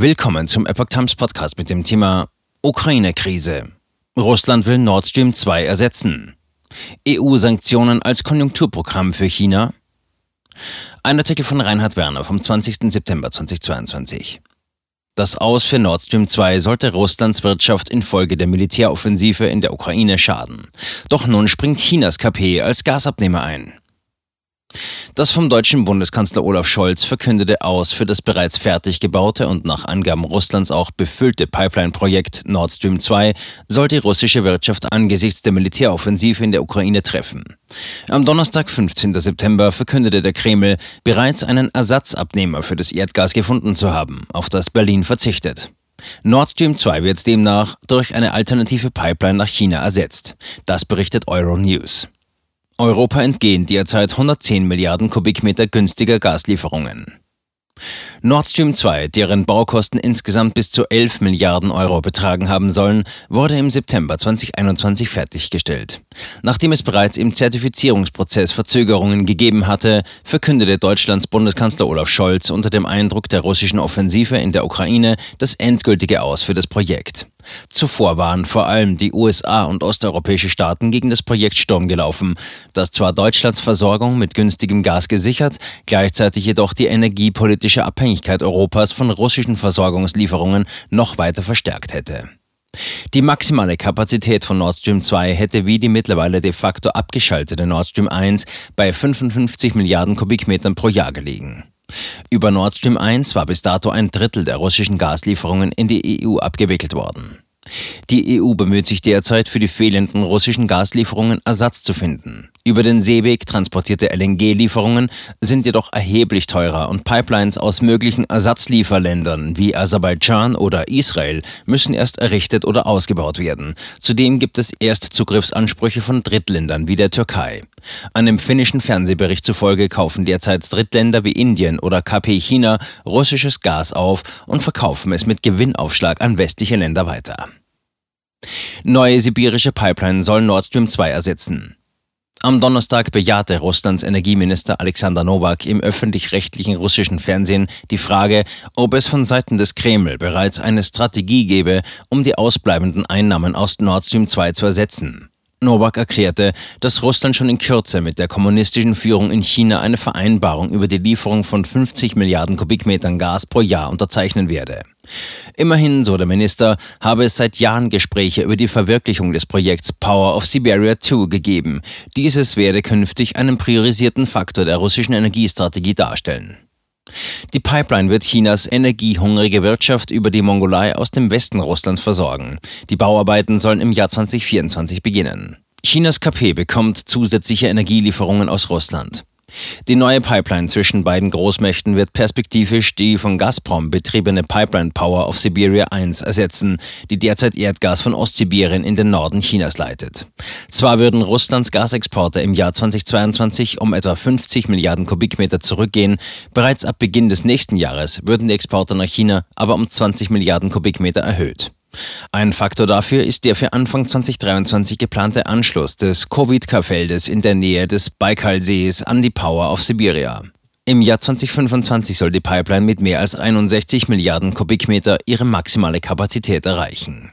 Willkommen zum Epoch Times Podcast mit dem Thema Ukraine-Krise. Russland will Nord Stream 2 ersetzen. EU-Sanktionen als Konjunkturprogramm für China. Ein Artikel von Reinhard Werner vom 20. September 2022. Das Aus für Nord Stream 2 sollte Russlands Wirtschaft infolge der Militäroffensive in der Ukraine schaden. Doch nun springt Chinas KP als Gasabnehmer ein. Das vom deutschen Bundeskanzler Olaf Scholz verkündete Aus für das bereits fertig gebaute und nach Angaben Russlands auch befüllte Pipeline-Projekt Nord Stream 2 soll die russische Wirtschaft angesichts der Militäroffensive in der Ukraine treffen. Am Donnerstag, 15. September, verkündete der Kreml, bereits einen Ersatzabnehmer für das Erdgas gefunden zu haben, auf das Berlin verzichtet. Nord Stream 2 wird demnach durch eine alternative Pipeline nach China ersetzt. Das berichtet Euronews. Europa entgehen derzeit 110 Milliarden Kubikmeter günstiger Gaslieferungen. Nord Stream 2, deren Baukosten insgesamt bis zu 11 Milliarden Euro betragen haben sollen, wurde im September 2021 fertiggestellt. Nachdem es bereits im Zertifizierungsprozess Verzögerungen gegeben hatte, verkündete Deutschlands Bundeskanzler Olaf Scholz unter dem Eindruck der russischen Offensive in der Ukraine das endgültige Aus für das Projekt. Zuvor waren vor allem die USA und osteuropäische Staaten gegen das Projekt Sturm gelaufen, das zwar Deutschlands Versorgung mit günstigem Gas gesichert, gleichzeitig jedoch die energiepolitische Abhängigkeit Europas von russischen Versorgungslieferungen noch weiter verstärkt hätte. Die maximale Kapazität von Nord Stream 2 hätte wie die mittlerweile de facto abgeschaltete Nord Stream 1 bei 55 Milliarden Kubikmetern pro Jahr gelegen. Über Nord Stream 1 war bis dato ein Drittel der russischen Gaslieferungen in die EU abgewickelt worden. Die EU bemüht sich derzeit für die fehlenden russischen Gaslieferungen Ersatz zu finden. Über den Seeweg transportierte LNG-Lieferungen sind jedoch erheblich teurer und Pipelines aus möglichen Ersatzlieferländern wie Aserbaidschan oder Israel müssen erst errichtet oder ausgebaut werden. Zudem gibt es Erstzugriffsansprüche von Drittländern wie der Türkei. Einem finnischen Fernsehbericht zufolge kaufen derzeit Drittländer wie Indien oder KP China russisches Gas auf und verkaufen es mit Gewinnaufschlag an westliche Länder weiter. Neue sibirische Pipeline soll Nord Stream 2 ersetzen. Am Donnerstag bejahte Russlands Energieminister Alexander Nowak im öffentlich-rechtlichen russischen Fernsehen die Frage, ob es von Seiten des Kreml bereits eine Strategie gebe, um die ausbleibenden Einnahmen aus Nord Stream 2 zu ersetzen. Nowak erklärte, dass Russland schon in Kürze mit der kommunistischen Führung in China eine Vereinbarung über die Lieferung von 50 Milliarden Kubikmetern Gas pro Jahr unterzeichnen werde. Immerhin, so der Minister, habe es seit Jahren Gespräche über die Verwirklichung des Projekts Power of Siberia 2 gegeben. Dieses werde künftig einen priorisierten Faktor der russischen Energiestrategie darstellen. Die Pipeline wird Chinas energiehungrige Wirtschaft über die Mongolei aus dem Westen Russlands versorgen. Die Bauarbeiten sollen im Jahr 2024 beginnen. Chinas KP bekommt zusätzliche Energielieferungen aus Russland. Die neue Pipeline zwischen beiden Großmächten wird perspektivisch die von Gazprom betriebene Pipeline Power of Siberia 1 ersetzen, die derzeit Erdgas von Ostsibirien in den Norden Chinas leitet. Zwar würden Russlands Gasexporte im Jahr 2022 um etwa 50 Milliarden Kubikmeter zurückgehen, bereits ab Beginn des nächsten Jahres würden die Exporte nach China aber um 20 Milliarden Kubikmeter erhöht. Ein Faktor dafür ist der für Anfang 2023 geplante Anschluss des Kowitka-Feldes in der Nähe des Baikalsees an die Power of Siberia. Im Jahr 2025 soll die Pipeline mit mehr als 61 Milliarden Kubikmeter ihre maximale Kapazität erreichen.